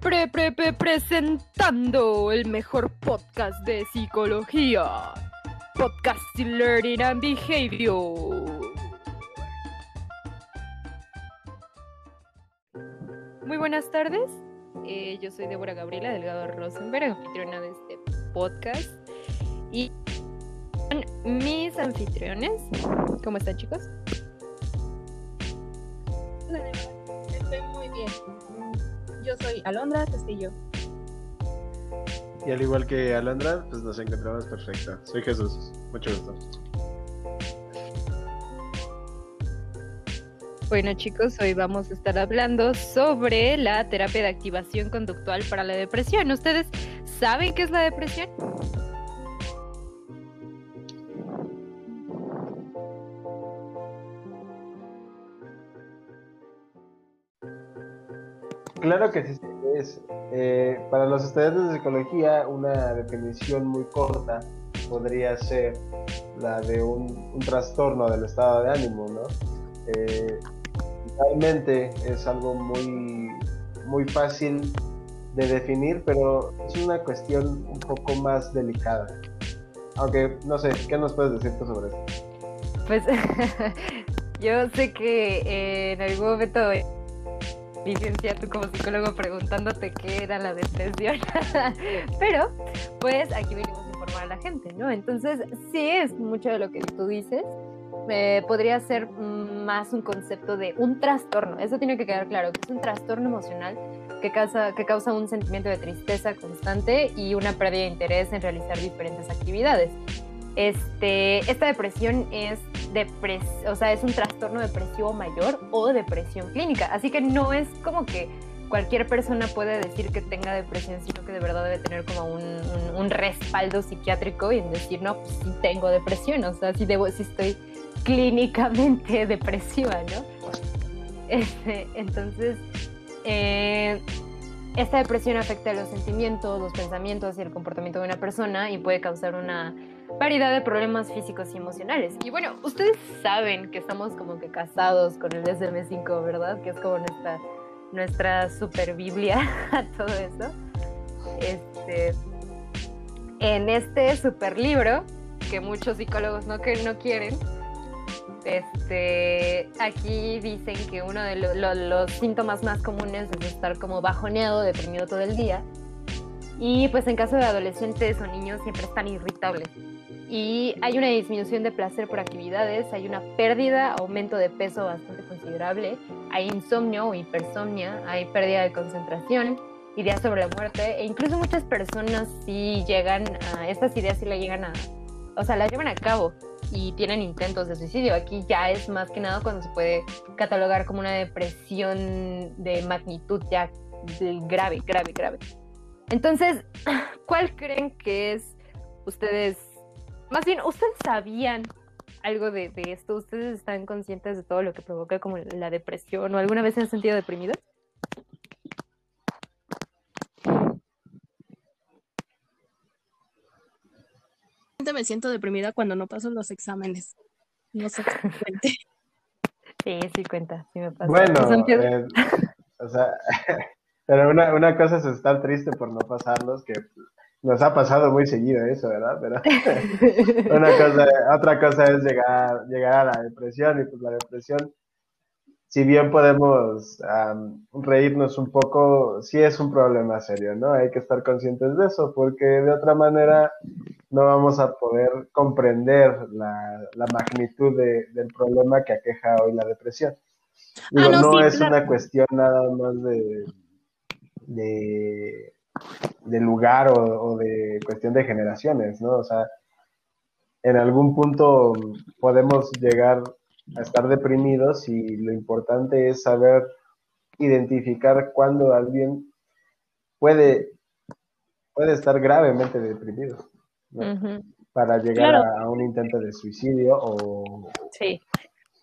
Pre, pre, pre, presentando el mejor podcast de psicología. Podcasting Learning and Behavior. Muy buenas tardes. Eh, yo soy Débora Gabriela Delgado Rosenberg, anfitriona de este podcast. Y mis anfitriones. ¿Cómo están, chicos? Estoy muy bien. Yo soy Alondra Castillo. Y al igual que Alondra, pues nos encontramos perfecta. Soy Jesús. Mucho gusto. Bueno chicos, hoy vamos a estar hablando sobre la terapia de activación conductual para la depresión. ¿Ustedes saben qué es la depresión? Claro que sí es. Eh, para los estudiantes de psicología, una definición muy corta podría ser la de un, trastorno del estado de ánimo, ¿no? Eh, realmente es algo muy, muy fácil de definir, pero es una cuestión un poco más delicada. Aunque, no sé, ¿qué nos puedes decir tú sobre esto? Pues yo sé que eh, en algún momento licencia tú como psicólogo preguntándote qué era la depresión, pero pues aquí venimos a informar a la gente, ¿no? Entonces sí es mucho de lo que tú dices, eh, podría ser más un concepto de un trastorno. Eso tiene que quedar claro, que es un trastorno emocional que causa, que causa un sentimiento de tristeza constante y una pérdida de interés en realizar diferentes actividades. Este, esta depresión es, depres o sea, es un trastorno depresivo mayor o depresión clínica. Así que no es como que cualquier persona puede decir que tenga depresión, sino que de verdad debe tener como un, respaldo psiquiátrico y decir, no, pues sí tengo depresión, o sea, sí, debo, estoy clínicamente depresiva, ¿no? Este, entonces, eh, esta depresión afecta los sentimientos, los pensamientos y el comportamiento de una persona y puede causar una variedad de problemas físicos y emocionales. Y bueno, ustedes saben que estamos como que casados con el DSM-5, ¿verdad? Que es como nuestra, nuestra super Biblia a todo eso. Este, en este super libro, que muchos psicólogos no, que no quieren, este, aquí dicen que uno de lo, lo, los síntomas más comunes es estar como bajoneado, deprimido todo el día. Y pues en caso de adolescentes o niños siempre están irritables. Y hay una disminución de placer por actividades, hay una pérdida, aumento de peso bastante considerable, hay insomnio o hipersomnia, hay pérdida de concentración, ideas sobre la muerte e incluso muchas personas sí llegan a, estas ideas sí la llegan a, o sea, las llevan a cabo y tienen intentos de suicidio. Aquí ya es más que nada cuando se puede catalogar como una depresión de magnitud ya grave, grave, grave. Entonces, ¿cuál creen que es ustedes? Más bien, ¿ustedes sabían algo de, de, esto? ¿Ustedes están conscientes de todo lo que provoca como la depresión o alguna vez se han sentido deprimidos? me siento deprimida cuando no paso los exámenes. No sé si cuente. Sí, sí cuenta, sí me pasa. Bueno, eh, o sea, pero una, una cosa es estar triste por no pasarlos, que nos ha pasado muy seguido eso, ¿verdad? Pero una cosa, otra cosa es llegar, llegar a la depresión y pues la depresión, si bien podemos um, reírnos un poco, sí es un problema serio, ¿no? Hay que estar conscientes de eso, porque de otra manera no vamos a poder comprender la, la magnitud de, del problema que aqueja hoy la depresión. Digo, ah, no, no sí, es claro. una cuestión nada más de, de, de lugar o, o, de cuestión de generaciones, ¿no? O sea, en algún punto podemos llegar a estar deprimidos y lo importante es saber identificar cuándo alguien puede, puede estar gravemente deprimido. ¿no? Uh -huh. Para llegar claro. a, un intento de suicidio o, sí.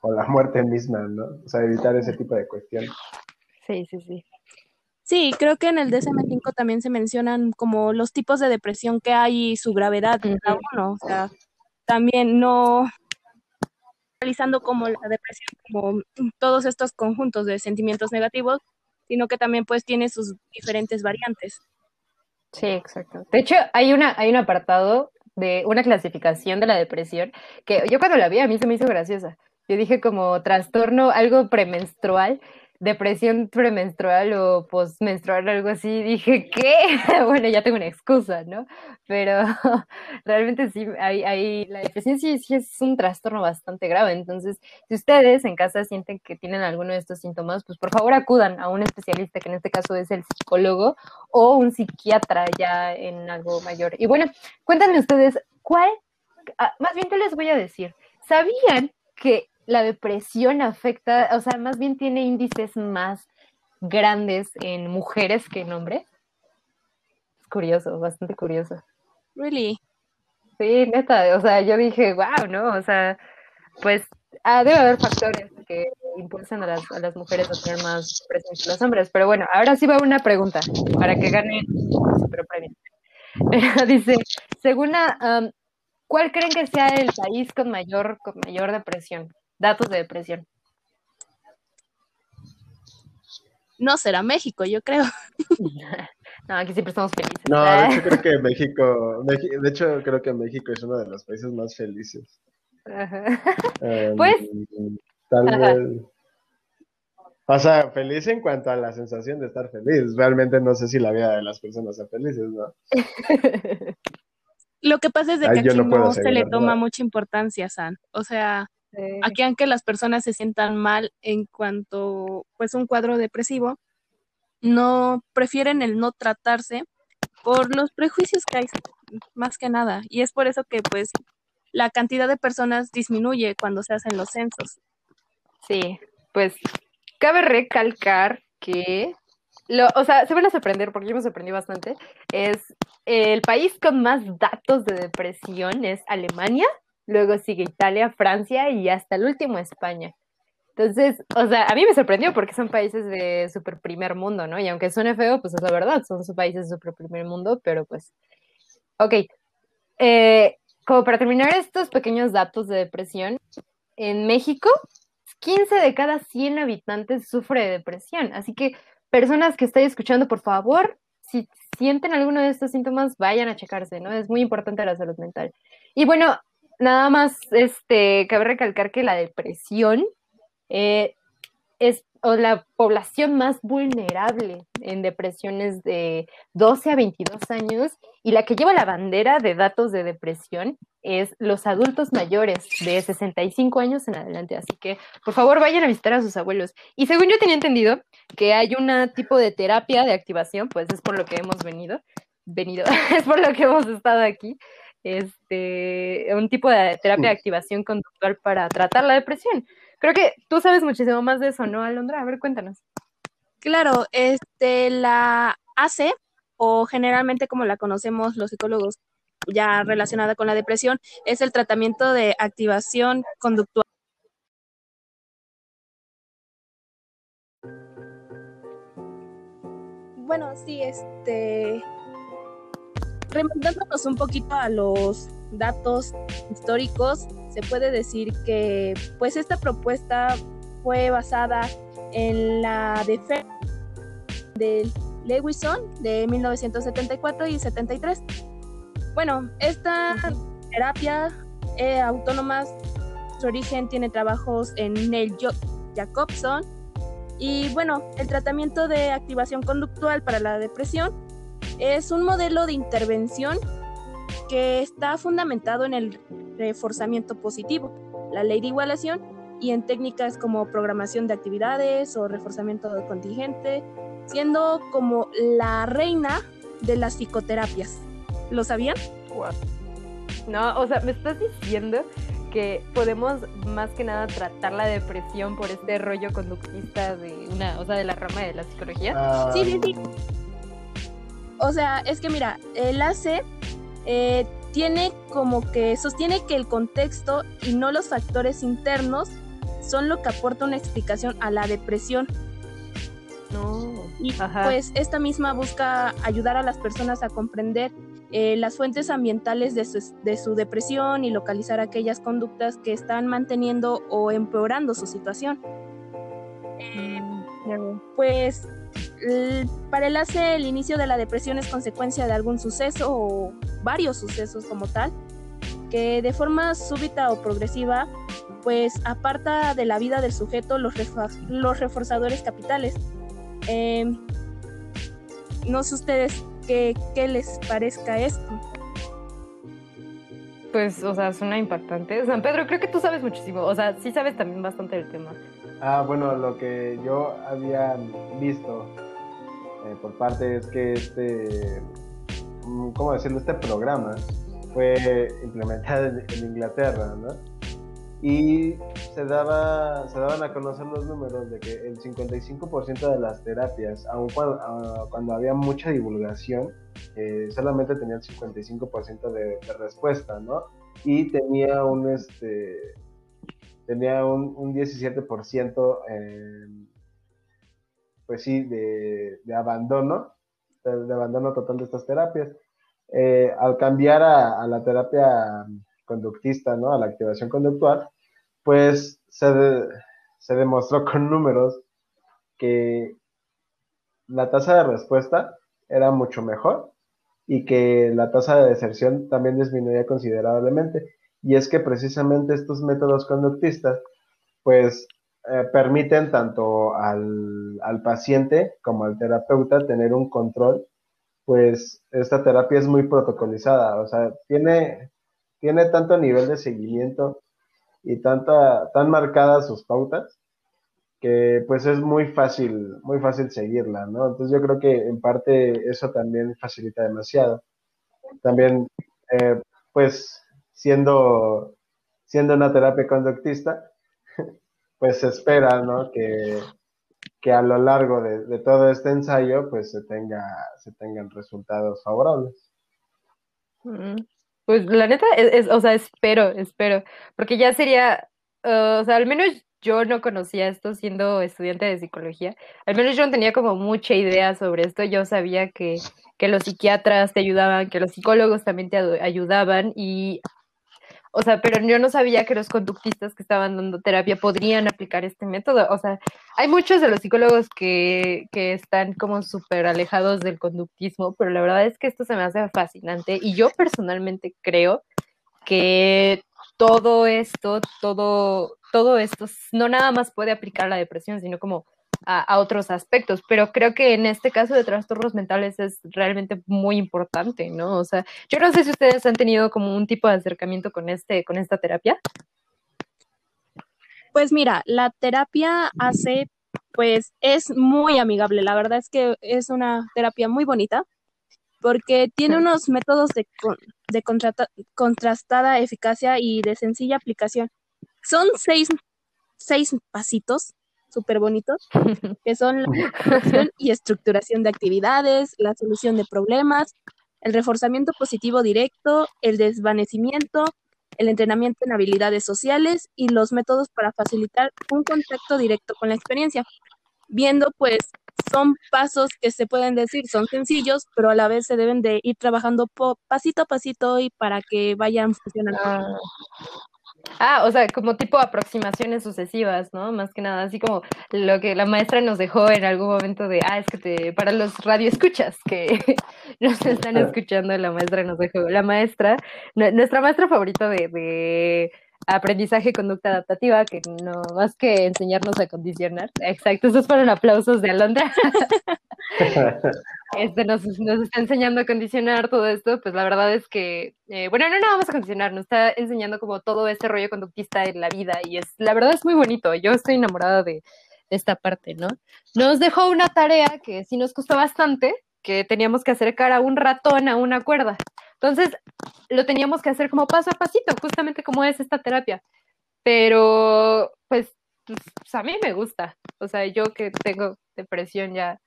o la muerte misma, ¿no? O sea, evitar ese tipo de cuestiones. Sí, sí, sí. Sí, creo que en el DSM-5 también se mencionan como los tipos de depresión que hay y su gravedad -huh. cada uno. O sea, también no realizando como la depresión, como todos estos conjuntos de sentimientos negativos, sino que también pues tiene sus diferentes variantes. Sí, exacto. De hecho, hay una, hay un apartado de una clasificación de la depresión que yo cuando la vi a mí se me hizo graciosa. Yo dije como trastorno, algo premenstrual, depresión premenstrual o postmenstrual, algo así, dije, ¿qué? bueno, ya tengo una excusa, ¿no? Pero realmente sí, hay, la depresión sí, sí es un trastorno bastante grave. Entonces, si ustedes en casa sienten que tienen alguno de estos síntomas, pues por favor acudan a un especialista, que en este caso es el psicólogo o un psiquiatra ya en algo mayor. Y bueno, cuéntenme ustedes, ¿cuál? Ah, más bien, ¿qué les voy a decir? ¿Sabían que la depresión afecta, o sea, más bien tiene índices más grandes en mujeres que en hombres. Es curioso, bastante curioso. Really? Sí, neta, o sea, yo dije, wow, ¿no? O sea, pues ah, debe haber factores que impulsan a las, a las mujeres a tener más presencia que los hombres. Pero bueno, ahora sí va una pregunta para que gane super premio. Dice, según um, ¿cuál creen que sea el país con mayor, con mayor depresión? Datos de depresión. No será México, yo creo. No, aquí siempre estamos felices. No, de hecho creo que México, de hecho creo que México es uno de los países más felices. Em, pues, tal vez. O sea, feliz en cuanto a la sensación de estar feliz. Realmente no sé si la vida de las personas es felices, ¿no? Lo que pasa es de que aquí no, se le toma mucha importancia, San. O sea, Aquí aunque las personas se sientan mal en cuanto pues un cuadro depresivo, no prefieren el no tratarse por los prejuicios que hay más que nada y es por eso que pues la cantidad de personas disminuye cuando se hacen los censos. Sí, pues cabe recalcar que lo, o sea, se van a sorprender porque yo me sorprendí bastante. Es el país con más datos de depresión es Alemania luego sigue Italia, Francia y hasta el último España. Entonces, o sea, a mí me sorprendió porque son países de super primer mundo, ¿no? Y aunque suene feo, pues es la verdad, son países de super primer mundo, pero pues, ok. Eh, como para terminar estos pequeños datos de depresión, en México, 15 de cada 100 habitantes sufre de depresión. Así que, personas que estén escuchando, por favor, si sienten alguno de estos síntomas, vayan a checarse, ¿no? Es muy importante la salud mental. Y bueno, nada más, este, cabe recalcar que la depresión eh, es la población más vulnerable en depresiones de 12 a 22 años y la que lleva la bandera de datos de depresión es los adultos mayores de 65 años en adelante. Así que, por favor, vayan a visitar a sus abuelos. Y según yo tenía entendido que hay un tipo de terapia de activación, pues es por lo que hemos venido, venido, es por lo que hemos estado aquí, este, un tipo de terapia de activación conductual para tratar la depresión. Creo que tú sabes muchísimo más de eso, ¿no, Alondra? A ver, cuéntanos. Claro, este, la AC, o generalmente como la conocemos los psicólogos ya relacionada con la depresión, es el tratamiento de activación conductual. Bueno, sí, este, remontándonos un poquito a los datos históricos, se puede decir que pues esta propuesta fue basada en la defensa de Lewison de 1974 y 73. Bueno, esta terapia eh, autónoma, su origen tiene trabajos en Neil Jacobson y bueno, el tratamiento de activación conductual para la depresión es un modelo de intervención que está fundamentado en el reforzamiento positivo, la ley de igualación y en técnicas como programación de actividades o reforzamiento contingente, siendo como la reina de las psicoterapias. ¿Lo sabían? No, o sea, me estás diciendo que podemos más que nada tratar la depresión por este rollo conductista de una, o sea, de la rama de la psicología. Ah, sí, sí, sí. O sea, es que mira, el AC eh, tiene como que sostiene que el contexto y no los factores internos son lo que aporta una explicación a la depresión. No. Y pues esta misma busca ayudar a las personas a comprender eh, las fuentes ambientales de su, de su, depresión y localizar aquellas conductas que están manteniendo o empeorando su situación. Mm, pues para el ACE el inicio de la depresión es consecuencia de algún suceso o varios sucesos como tal, que de forma súbita o progresiva pues aparta de la vida del sujeto los, los reforzadores capitales. Em, no sé ustedes qué, qué les parezca esto pues, o sea, suena impactante. San Pedro, creo que tú sabes muchísimo, o sea, sí sabes también bastante del tema. Ah, bueno, lo que yo había visto eh, por parte es que este, mm, ¿cómo decirlo? Este programa fue implementado en, Inglaterra, ¿no? Y se, daba, se daban a conocer los números de que el 55% de las terapias, aun cuando, ah, cuando había mucha divulgación, eh, solamente tenía el 55% de, respuesta, ¿no? Y tenía un, este, tenía un 17%, pues sí, de, abandono, de, abandono total de estas terapias. Eh, al cambiar a, la terapia conductista, ¿no? A la activación conductual, pues se, se demostró con números que la tasa de respuesta era mucho mejor y que la tasa de deserción también disminuía considerablemente. Y es que precisamente estos métodos conductistas, pues, eh, permiten tanto al, al, paciente como al terapeuta tener un control, pues esta terapia es muy protocolizada, o sea, tiene, tiene tanto nivel de seguimiento y tanta, tan marcadas sus pautas que pues es muy fácil, muy fácil seguirla, ¿no? Entonces yo creo que en parte eso también facilita demasiado. También, eh, pues siendo, siendo una terapia conductista, pues se espera, ¿no? Que, que a lo largo de, todo este ensayo, pues se tenga, se tengan resultados favorables. Mm, pues la neta, es, o sea, espero, espero, porque ya sería, uh, o sea, al menos yo no conocía esto siendo estudiante de psicología. Al menos yo no tenía como mucha idea sobre esto. Yo sabía que, que los psiquiatras te ayudaban, que los psicólogos también te ayudaban y, o sea, pero yo no sabía que los conductistas que estaban dando terapia podrían aplicar este método. O sea, hay muchos de los psicólogos que, que están como súper alejados del conductismo, pero la verdad es que esto se me hace fascinante y yo personalmente creo que todo esto, todo, todo esto no nada más puede aplicar la depresión, sino como a, otros aspectos, pero creo que en este caso de trastornos mentales es realmente muy importante, ¿no? O sea, yo no sé si ustedes han tenido como un tipo de acercamiento con este, con esta terapia. Pues mira, la terapia hace, pues es muy amigable, la verdad es que es una terapia muy bonita, porque tiene unos métodos de, de contrastada eficacia y de sencilla aplicación. Son seis, seis pasitos súper bonitos, que son la y estructuración de actividades, la solución de problemas, el reforzamiento positivo directo, el desvanecimiento, el entrenamiento en habilidades sociales y los métodos para facilitar un contacto directo con la experiencia. Viendo pues son pasos que se pueden decir, son sencillos, pero a la vez se deben de ir trabajando pasito a pasito y para que vayan funcionando. Ah. Ah, o sea, como tipo aproximaciones sucesivas, ¿no? Más que nada, así como lo que la maestra nos dejó en algún momento de, ah, es que te, para los radioescuchas que nos están escuchando, la maestra nos dejó, la maestra, nuestra maestra favorita de, de aprendizaje y conducta adaptativa, que no más que enseñarnos a condicionar. Exacto, esos fueron aplausos de Alondra. este, nos, nos, está enseñando a condicionar todo esto, pues la verdad es que, eh, bueno, no, no vamos a condicionar, nos está enseñando como todo este rollo conductista en la vida y es, la verdad es muy bonito, yo estoy enamorada de, de esta parte, ¿no? Nos dejó una tarea que sí nos costó bastante, que teníamos que acercar a un ratón a una cuerda. Entonces, lo teníamos que hacer como paso a pasito, justamente como es esta terapia. Pero, pues, pues, a mí me gusta. O sea, yo que tengo depresión ya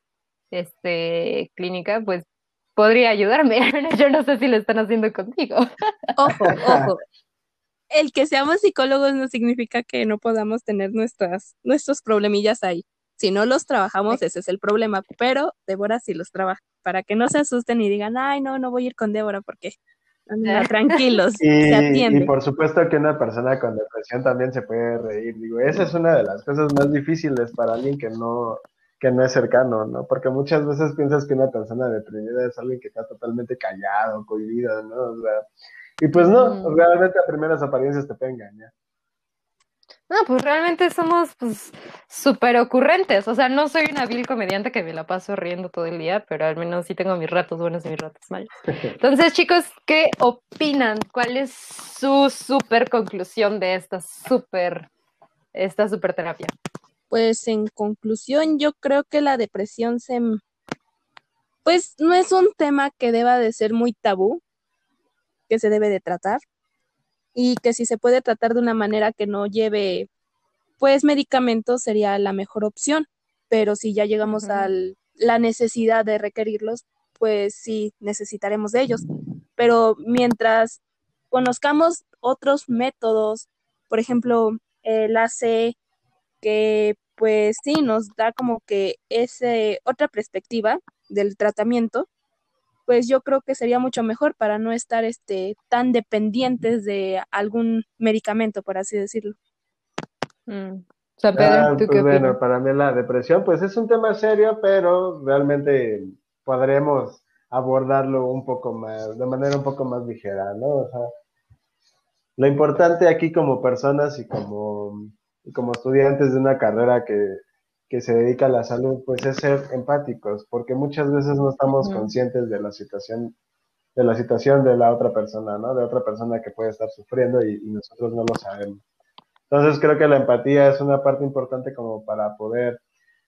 este, clínica, pues podría ayudarme. yo no sé si lo están haciendo contigo. Ojo, ojo. El que seamos psicólogos no significa que no podamos tener nuestras, nuestros problemillas ahí. Si no los trabajamos, ese es el problema. Pero Débora sí los trabaja para que no se asusten y digan, ay, no, no voy a ir con Débora porque tranquilos, y, se atiende. Y por supuesto que una persona con depresión también se puede reír. Digo, esa es una de las cosas más difíciles para alguien que no, que no es cercano, ¿no? Porque muchas veces piensas que una persona deprimida es alguien que está totalmente callado, cohibido, ¿no? O sea, y pues no, realmente a primeras apariencias te pueden engañar. No, pues realmente somos pues súper ocurrentes. O sea, no soy una vil comediante que me la paso riendo todo el día, pero al menos sí tengo mis ratos buenos y mis ratos malos. Entonces, chicos, ¿qué opinan? ¿Cuál es su súper conclusión de esta súper, esta súper terapia? Pues en conclusión, yo creo que la depresión se, pues no es un tema que deba de ser muy tabú, que se debe de tratar y que si se puede tratar de una manera que no lleve, pues medicamentos sería la mejor opción, pero si ya llegamos Ujú. a la necesidad de requerirlos, pues sí necesitaremos de ellos. Pero mientras conozcamos otros métodos, por ejemplo, el AC, que pues sí nos da como que ese otra perspectiva del tratamiento, pues yo creo que sería mucho mejor para no estar este tan dependientes de algún medicamento, por así decirlo. Mm. San Pedro, Ah, ¿tú pues qué bueno, opinas? para mí la depresión, pues es un tema serio, pero realmente podremos abordarlo un poco más, de manera un poco más ligera, ¿no? O sea, lo importante aquí como personas y como, y como estudiantes de una carrera que, que se dedica a la salud, pues es ser empáticos, porque muchas veces no estamos conscientes de la situación, de la situación de la otra persona, ¿no? De otra persona que puede estar sufriendo y, y nosotros no lo sabemos. Entonces creo que la empatía es una parte importante como para poder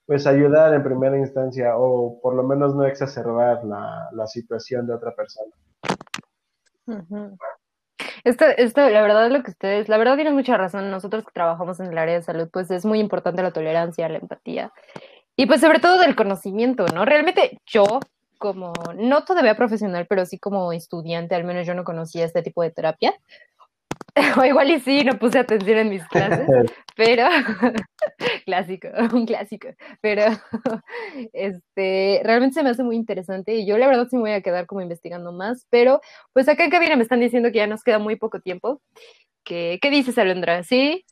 pues ayudar en primera instancia o por lo menos no exacerbar la, la situación de otra persona. Ujú. Esto, esto, la verdad, lo que ustedes, la verdad tienen mucha razón. Nosotros que trabajamos en el área de salud, pues es muy importante la tolerancia, la empatía y pues sobre todo del conocimiento, ¿no? Realmente yo, como, no todavía profesional, pero sí como estudiante, al menos yo no conocía este tipo de terapia. O igual y sí, no puse atención en mis clases, pero clásico, un clásico, pero este realmente se me hace muy interesante y yo la verdad sí me voy a quedar como investigando más, pero pues acá en cabina me están diciendo que ya nos queda muy poco tiempo. ¿Qué, qué dices, Alondra? ¿Sí?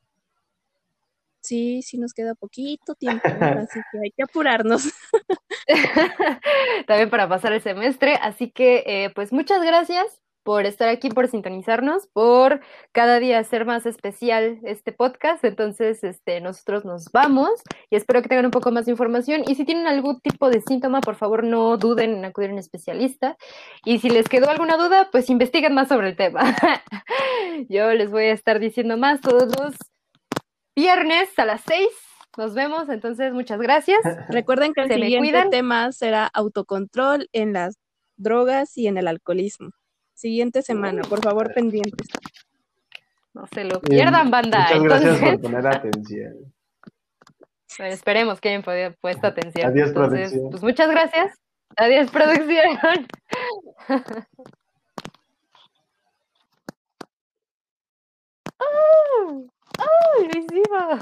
Sí, sí nos queda poquito tiempo, así que hay que apurarnos. También para pasar el semestre, así que eh, pues muchas gracias por estar aquí, por sintonizarnos, por cada día hacer más especial este podcast. Entonces, este, nosotros nos vamos y espero que tengan un poco más de información. Y si tienen algún tipo de síntoma, por favor, no duden en acudir a un especialista. Y si les quedó alguna duda, pues investiguen más sobre el tema. Yo les voy a estar diciendo más todos los viernes a las 6. Nos vemos, entonces muchas gracias. Recuerden que el Se siguiente tema será autocontrol en las drogas y en el alcoholismo siguiente semana. Por favor, pendientes. No se lo pierdan, banda. Muchas gracias por poner atención. Esperemos que hayan podido puesto atención. Adiós, Entonces, producción. Pues muchas gracias. Adiós, producción. ¡Oh! ¡Oh! ¡Lo!